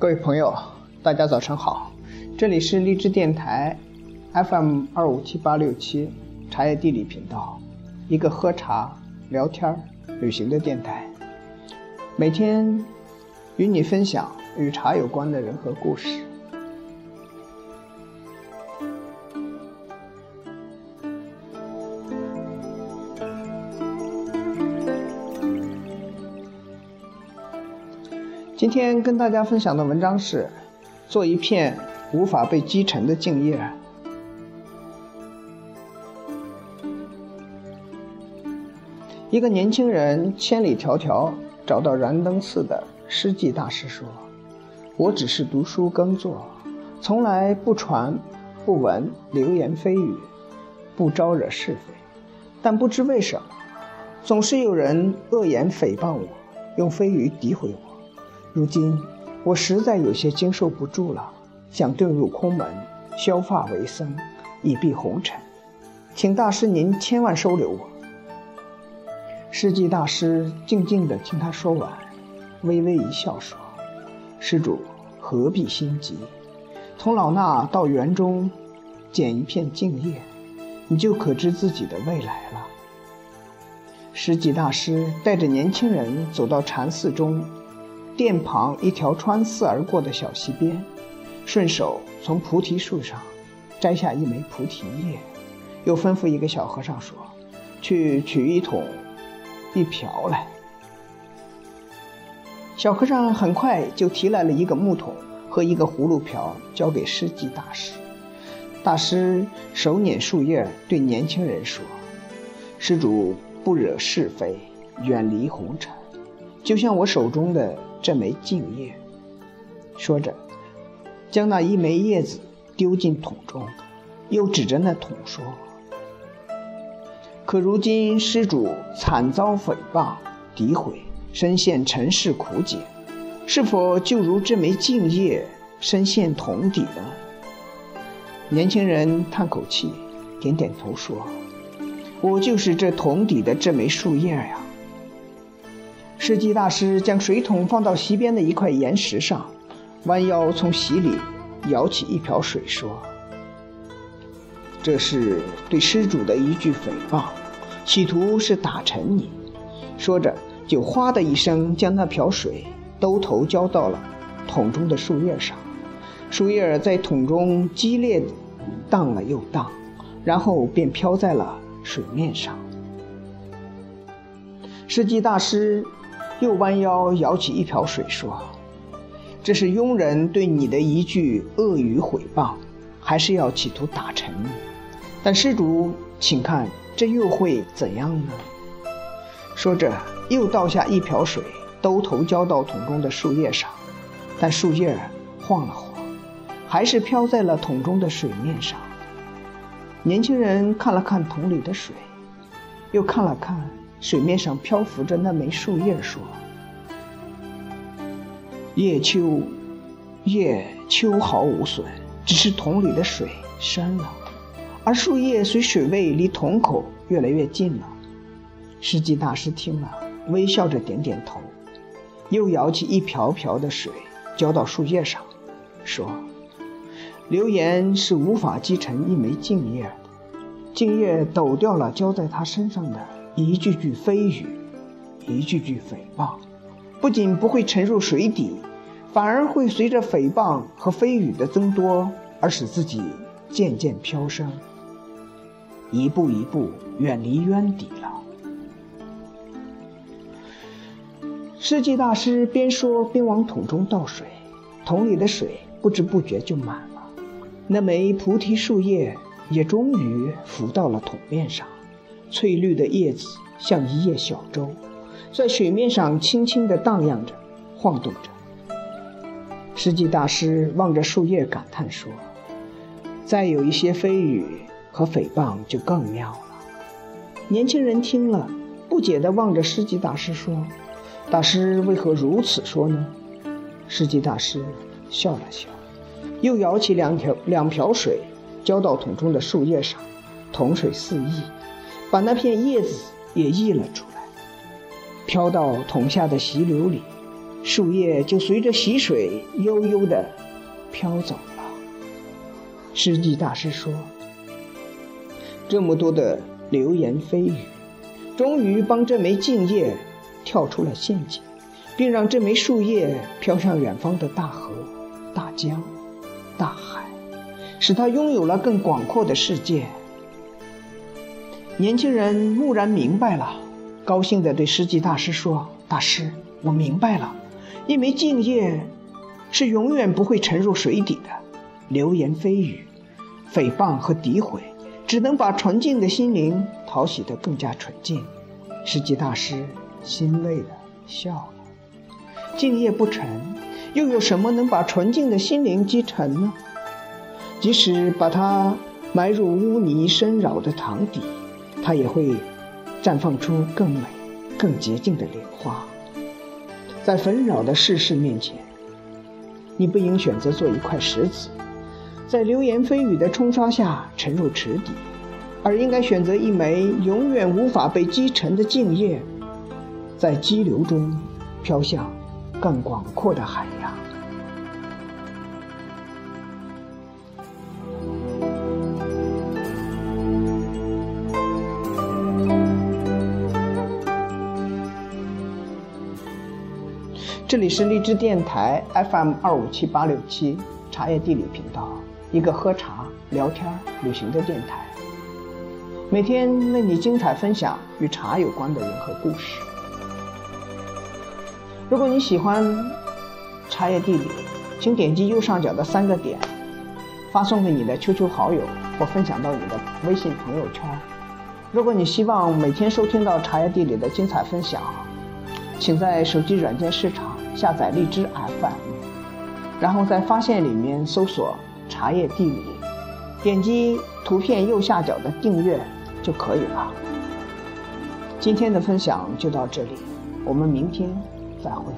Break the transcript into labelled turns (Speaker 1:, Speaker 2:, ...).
Speaker 1: 各位朋友，大家早上好，这里是荔枝电台 FM 二五七八六七茶叶地理频道，一个喝茶、聊天、旅行的电台，每天与你分享与茶有关的人和故事。今天跟大家分享的文章是：做一片无法被击沉的静叶。一个年轻人千里迢迢找到燃灯寺的诗寂大师说：“我只是读书耕作，从来不传不闻流言蜚语，不招惹是非。但不知为什么，总是有人恶言诽谤我，用蜚语诋毁我。”如今我实在有些经受不住了，想遁入空门，削发为僧，以避红尘，请大师您千万收留我。世纪大师静静地听他说完，微微一笑说：“施主何必心急？从老衲到园中捡一片静叶，你就可知自己的未来了。”世纪大师带着年轻人走到禅寺中。殿旁一条穿寺而过的小溪边，顺手从菩提树上摘下一枚菩提叶，又吩咐一个小和尚说：“去取一桶一瓢来。”小和尚很快就提来了一个木桶和一个葫芦瓢，交给施记大师。大师手捻树叶，对年轻人说：“施主不惹是非，远离红尘，就像我手中的。”这枚净叶，说着，将那一枚叶子丢进桶中，又指着那桶说：“可如今施主惨遭诽谤、诋毁，身陷尘世苦解，是否就如这枚净叶深陷桶底呢？”年轻人叹口气，点点头说：“我就是这桶底的这枚树叶呀。”世纪大师将水桶放到溪边的一块岩石上，弯腰从溪里舀起一瓢水，说：“这是对施主的一句诽谤，企图是打沉你。”说着，就哗的一声将那瓢水兜头浇到了桶中的树叶上，树叶在桶中激烈荡了又荡，然后便飘在了水面上。世纪大师。又弯腰舀起一瓢水，说：“这是庸人对你的一句恶语毁谤，还是要企图打沉你？但施主，请看这又会怎样呢？”说着，又倒下一瓢水，兜头浇到桶中的树叶上，但树叶晃了晃，还是飘在了桶中的水面上。年轻人看了看桶里的水，又看了看。水面上漂浮着那枚树叶，说：“叶秋，叶秋毫无损，只是桶里的水深了，而树叶随水位离桶口越来越近了。”世纪大师听了，微笑着点点头，又舀起一瓢瓢的水浇到树叶上，说：“流言是无法击沉一枚净叶的，净叶抖掉了浇在他身上的。”一句句蜚语，一句句诽谤，不仅不会沉入水底，反而会随着诽谤和蜚语的增多而使自己渐渐飘升，一步一步远离渊底了。世纪大师边说边往桶中倒水，桶里的水不知不觉就满了，那枚菩提树叶也终于浮到了桶面上。翠绿的叶子像一叶小舟，在水面上轻轻地荡漾着，晃动着。世纪大师望着树叶感叹说：“再有一些蜚语和诽谤，就更妙了。”年轻人听了，不解地望着世纪大师说：“大师为何如此说呢？”世纪大师笑了笑，又舀起两条两瓢水，浇到桶中的树叶上，桶水四溢。把那片叶子也溢了出来，飘到桶下的溪流里。树叶就随着溪水悠悠地飘走了。诗记大师说：“这么多的流言蜚语，终于帮这枚茎叶跳出了陷阱，并让这枚树叶飘向远方的大河、大江、大海，使它拥有了更广阔的世界。”年轻人蓦然明白了，高兴地对诗记大师说：“大师，我明白了。”一枚净叶是永远不会沉入水底的，流言蜚语、诽谤和诋毁，只能把纯净的心灵淘洗得更加纯净。世纪大师欣慰地笑了。净叶不沉，又有什么能把纯净的心灵击沉呢？即使把它埋入污泥深扰的塘底，它也会绽放出更美、更洁净的莲花。在纷扰的世事面前，你不应选择做一块石子，在流言蜚语的冲刷下沉入池底，而应该选择一枚永远无法被击沉的净叶，在激流中飘向更广阔的海洋。这里是荔枝电台 FM 二五七八六七茶叶地理频道，一个喝茶、聊天、旅行的电台。每天为你精彩分享与茶有关的人和故事。如果你喜欢茶叶地理，请点击右上角的三个点，发送给你的 QQ 好友或分享到你的微信朋友圈。如果你希望每天收听到茶叶地理的精彩分享，请在手机软件市场。下载荔枝 FM，然后在发现里面搜索“茶叶地理”，点击图片右下角的订阅就可以了。今天的分享就到这里，我们明天再会。